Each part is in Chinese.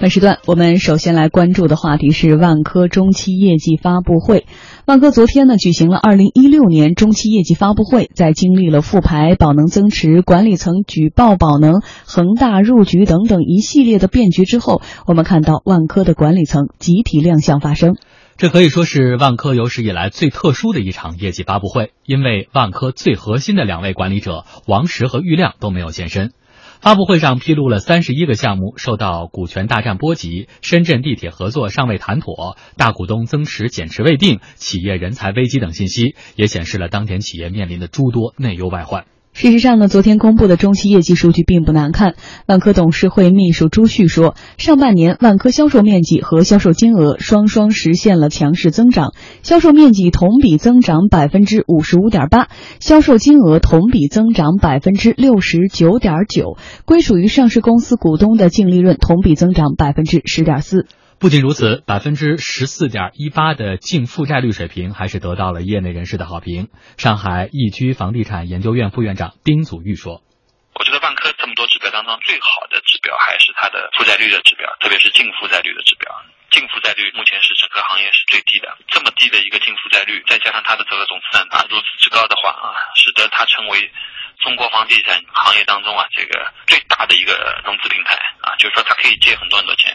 本时段我们首先来关注的话题是万科中期业绩发布会。万科昨天呢举行了二零一六年中期业绩发布会，在经历了复牌、宝能增持、管理层举报宝能、恒大入局等等一系列的变局之后，我们看到万科的管理层集体亮相发声。这可以说是万科有史以来最特殊的一场业绩发布会，因为万科最核心的两位管理者王石和郁亮都没有现身。发布会上披露了三十一个项目受到股权大战波及，深圳地铁合作尚未谈妥，大股东增持减持未定，企业人才危机等信息，也显示了当前企业面临的诸多内忧外患。事实上呢，昨天公布的中期业绩数据并不难看。万科董事会秘书朱旭说，上半年万科销售面积和销售金额双双实现了强势增长，销售面积同比增长百分之五十五点八，销售金额同比增长百分之六十九点九，归属于上市公司股东的净利润同比增长百分之十点四。不仅如此，百分之十四点一八的净负债率水平还是得到了业内人士的好评。上海易居房地产研究院副院长丁祖玉说：“我觉得万科这么多指标当中最好的指标还是它的负债率的指标，特别是净负债率的指标。净负债率目前是整个行业是最低的，这么低的一个净负债率，再加上它的这个总资产啊如此之高的话啊，使得它成为中国房地产行业当中啊这个最大的一个融资平台啊，就是说它可以借很多很多钱。”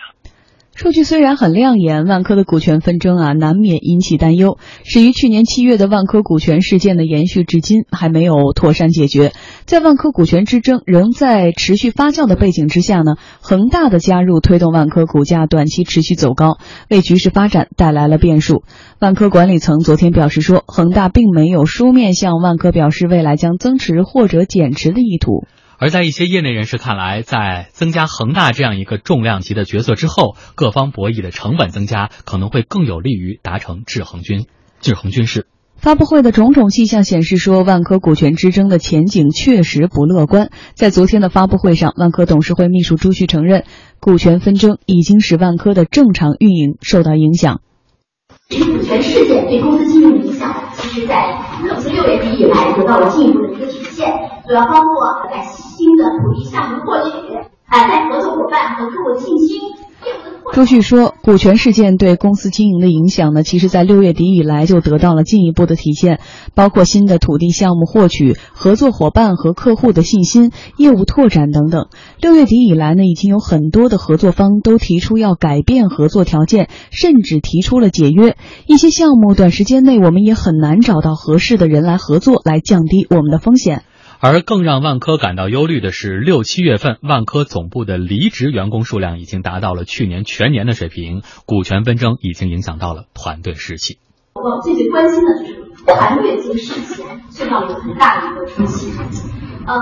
数据虽然很亮眼，万科的股权纷争啊，难免引起担忧。始于去年七月的万科股权事件的延续至今还没有妥善解决。在万科股权之争仍在持续发酵的背景之下呢，恒大的加入推动万科股价短期持续走高，为局势发展带来了变数。万科管理层昨天表示说，恒大并没有书面向万科表示未来将增持或者减持的意图。而在一些业内人士看来，在增加恒大这样一个重量级的角色之后，各方博弈的成本增加可能会更有利于达成制衡军、制衡军事。发布会的种种迹象显示，说万科股权之争的前景确实不乐观。在昨天的发布会上，万科董事会秘书朱旭承认，股权纷争已经使万科的正常运营受到影响。股权事件对公司经营的影响，其实在从六月底以来得到了进一步的一个体现，主要包括在土地项目获取，啊，在合作伙伴和客户信心。朱旭说，股权事件对公司经营的影响呢，其实在六月底以来就得到了进一步的体现，包括新的土地项目获取、合作伙伴和客户的信心、业务拓展等等。六月底以来呢，已经有很多的合作方都提出要改变合作条件，甚至提出了解约。一些项目短时间内我们也很难找到合适的人来合作，来降低我们的风险。而更让万科感到忧虑的是，六七月份万科总部的离职员工数量已经达到了去年全年的水平，股权纷争已经影响到了团队士气。我最最关心的就是团队这个士气受到了很大的一个冲击。呃，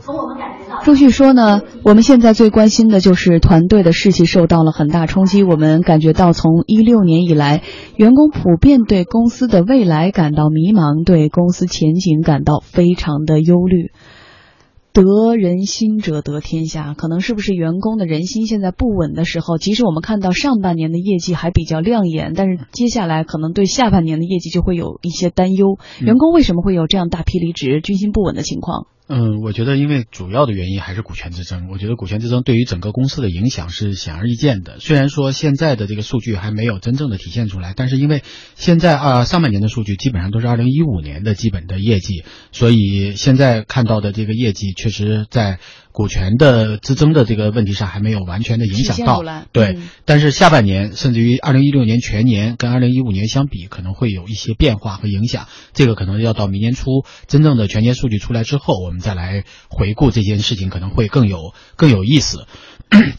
从我们感觉到，朱旭说呢，我们现在最关心的就是团队的士气受到了很大冲击。我们感觉到，从一六年以来，员工普遍对公司的未来感到迷茫，对公司前景感到非常的忧虑。得人心者得天下，可能是不是员工的人心现在不稳的时候？即使我们看到上半年的业绩还比较亮眼，但是接下来可能对下半年的业绩就会有一些担忧。员工为什么会有这样大批离职、军心不稳的情况？嗯，我觉得因为主要的原因还是股权之争。我觉得股权之争对于整个公司的影响是显而易见的。虽然说现在的这个数据还没有真正的体现出来，但是因为现在啊上半年的数据基本上都是二零一五年的基本的业绩，所以现在看到的这个业绩确实在。股权的之争的这个问题上还没有完全的影响到，对，但是下半年甚至于二零一六年全年跟二零一五年相比，可能会有一些变化和影响。这个可能要到明年初真正的全年数据出来之后，我们再来回顾这件事情，可能会更有更有意思。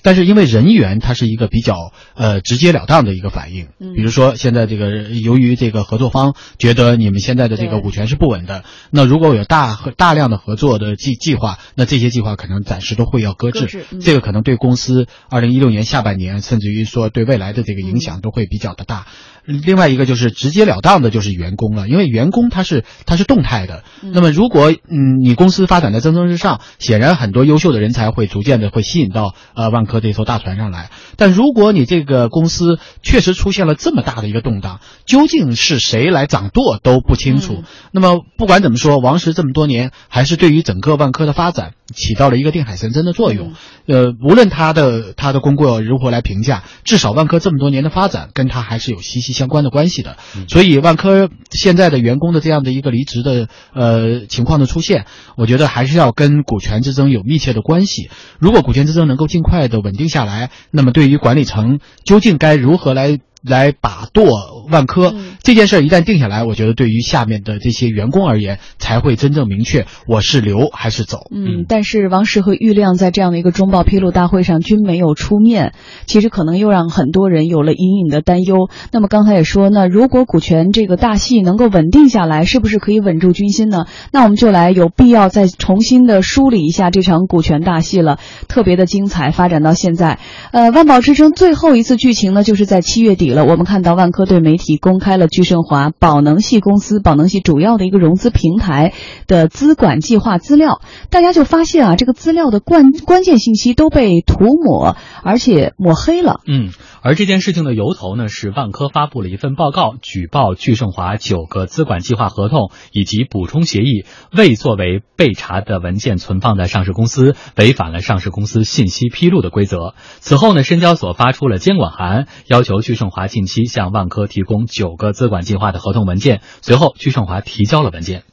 但是因为人员它是一个比较呃直截了当的一个反应，比如说现在这个由于这个合作方觉得你们现在的这个股权是不稳的，那如果有大和大量的合作的计计划，那这些计划可能暂时都会要搁置，这个可能对公司二零一六年下半年甚至于说对未来的这个影响都会比较的大。另外一个就是直截了当的，就是员工了，因为员工他是他是动态的。那么如果嗯你公司发展的蒸蒸日上，显然很多优秀的人才会逐渐的会吸引到呃万科这艘大船上来。但如果你这个公司确实出现了这么大的一个动荡，究竟是谁来掌舵都不清楚。那么不管怎么说，王石这么多年还是对于整个万科的发展起到了一个定海神针的作用。呃，无论他的他的功过如何来评价，至少万科这么多年的发展跟他还是有息息相关的关系的。所以万科现在的员工的这样的一个离职的呃情况的出现，我觉得还是要跟股权之争有密切的关系。如果股权之争能够尽快的稳定下来，那么对于管理层究竟该如何来？来把舵万科这件事儿一旦定下来，我觉得对于下面的这些员工而言，才会真正明确我是留还是走。嗯，但是王石和郁亮在这样的一个中报披露大会上均没有出面，其实可能又让很多人有了隐隐的担忧。那么刚才也说，那如果股权这个大戏能够稳定下来，是不是可以稳住军心呢？那我们就来有必要再重新的梳理一下这场股权大戏了，特别的精彩，发展到现在。呃，万宝之争最后一次剧情呢，就是在七月底。我们看到万科对媒体公开了聚盛华宝能系公司、宝能系主要的一个融资平台的资管计划资料，大家就发现啊，这个资料的关关键信息都被涂抹，而且抹黑了。嗯，而这件事情的由头呢，是万科发布了一份报告，举报聚盛华九个资管计划合同以及补充协议未作为被查的文件存放在上市公司，违反了上市公司信息披露的规则。此后呢，深交所发出了监管函，要求聚盛华。近期向万科提供九个资管计划的合同文件，随后聚盛华提交了文件。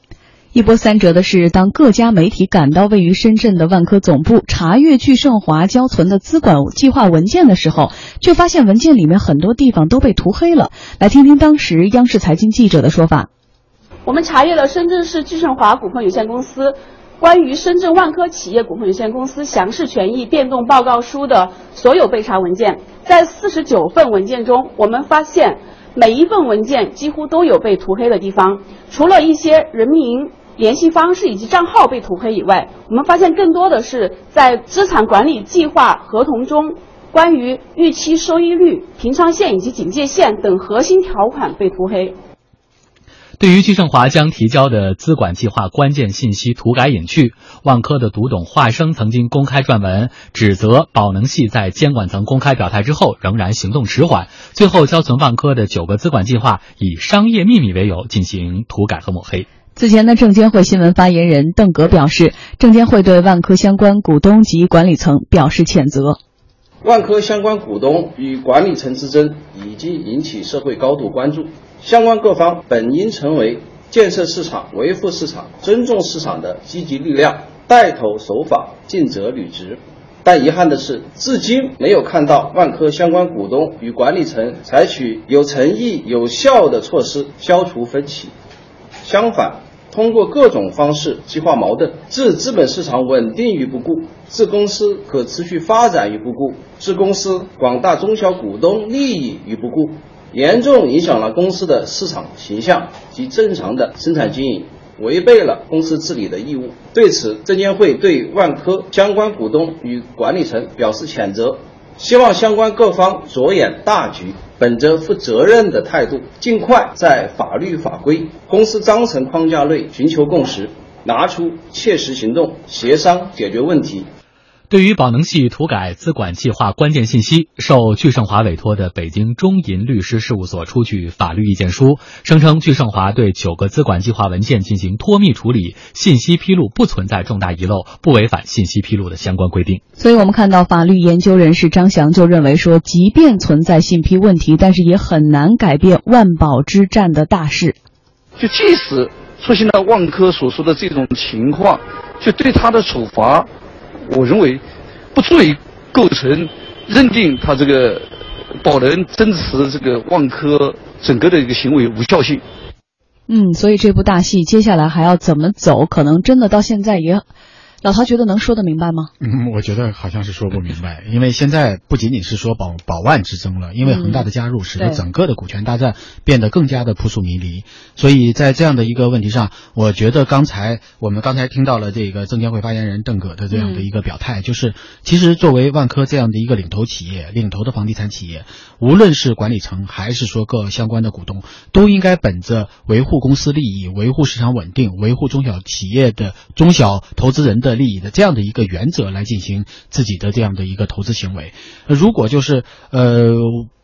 一波三折的是，当各家媒体赶到位于深圳的万科总部查阅聚盛华交存的资管计划文件的时候，却发现文件里面很多地方都被涂黑了。来听听当时央视财经记者的说法：我们查阅了深圳市聚盛华股份有限公司。关于深圳万科企业股份有限公司详实权益变动报告书的所有被查文件，在四十九份文件中，我们发现每一份文件几乎都有被涂黑的地方。除了一些人名、联系方式以及账号被涂黑以外，我们发现更多的是在资产管理计划合同中，关于预期收益率、平仓线以及警戒线等核心条款被涂黑。对于聚盛华将提交的资管计划关键信息涂改隐去，万科的独董华生曾经公开撰文指责宝能系在监管层公开表态之后仍然行动迟缓，最后交存万科的九个资管计划以商业秘密为由进行涂改和抹黑。此前的证监会新闻发言人邓格表示，证监会对万科相关股东及管理层表示谴责。万科相关股东与管理层之争已经引起社会高度关注。相关各方本应成为建设市场、维护市场、尊重市场的积极力量，带头守法、尽责履职。但遗憾的是，至今没有看到万科相关股东与管理层采取有诚意、有效的措施消除分歧。相反，通过各种方式激化矛盾，置资本市场稳定于不顾，置公司可持续发展于不顾，置公司广大中小股东利益于不顾。严重影响了公司的市场形象及正常的生产经营，违背了公司治理的义务。对此，证监会对万科相关股东与管理层表示谴责，希望相关各方着眼大局，本着负责任的态度，尽快在法律法规、公司章程框架内寻求共识，拿出切实行动，协商解决问题。对于宝能系土改资管计划关键信息，受聚盛华委托的北京中银律师事务所出具法律意见书，声称聚盛华对九个资管计划文件进行脱密处理，信息披露不存在重大遗漏，不违反信息披露的相关规定。所以，我们看到法律研究人士张翔就认为说，即便存在信披问题，但是也很难改变万宝之战的大势。就即使出现了万科所说的这种情况，就对他的处罚。我认为不足以构成认定他这个保人增持这个万科整个的一个行为无效性。嗯，所以这部大戏接下来还要怎么走，可能真的到现在也。老陶觉得能说得明白吗？嗯，我觉得好像是说不明白，因为现在不仅仅是说保保万之争了，因为恒大的加入，使得整个的股权大战变得更加的扑朔迷离。所以在这样的一个问题上，我觉得刚才我们刚才听到了这个证监会发言人邓葛的这样的一个表态，就是其实作为万科这样的一个领头企业、领头的房地产企业，无论是管理层还是说各相关的股东，都应该本着维护公司利益、维护市场稳定、维护中小企业的中小投资人的。利益的这样的一个原则来进行自己的这样的一个投资行为。如果就是呃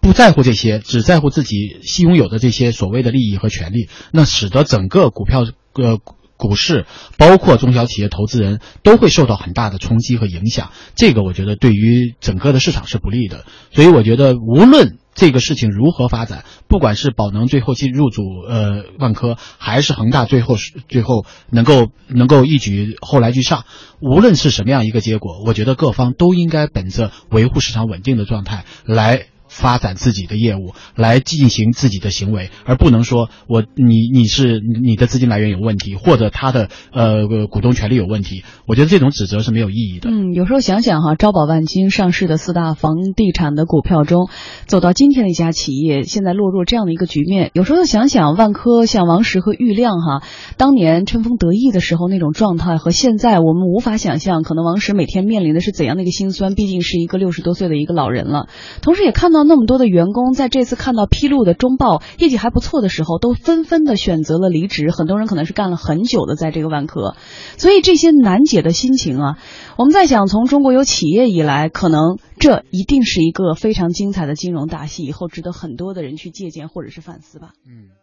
不在乎这些，只在乎自己吸拥有的这些所谓的利益和权利，那使得整个股票呃。股市包括中小企业投资人都会受到很大的冲击和影响，这个我觉得对于整个的市场是不利的。所以我觉得无论这个事情如何发展，不管是宝能最后进入主呃万科，还是恒大最后是最后能够能够一举后来居上，无论是什么样一个结果，我觉得各方都应该本着维护市场稳定的状态来。发展自己的业务来进行自己的行为，而不能说我你你是你的资金来源有问题，或者他的呃股东权利有问题。我觉得这种指责是没有意义的。嗯，有时候想想哈，招宝万金上市的四大房地产的股票中，走到今天的一家企业，现在落入这样的一个局面。有时候想想万科，像王石和郁亮哈，当年春风得意的时候那种状态，和现在我们无法想象，可能王石每天面临的是怎样的一个心酸。毕竟是一个六十多岁的一个老人了，同时也看到到。那么多的员工在这次看到披露的中报业绩还不错的时候，都纷纷的选择了离职。很多人可能是干了很久的，在这个万科，所以这些难解的心情啊，我们在想，从中国有企业以来，可能这一定是一个非常精彩的金融大戏，以后值得很多的人去借鉴或者是反思吧。嗯。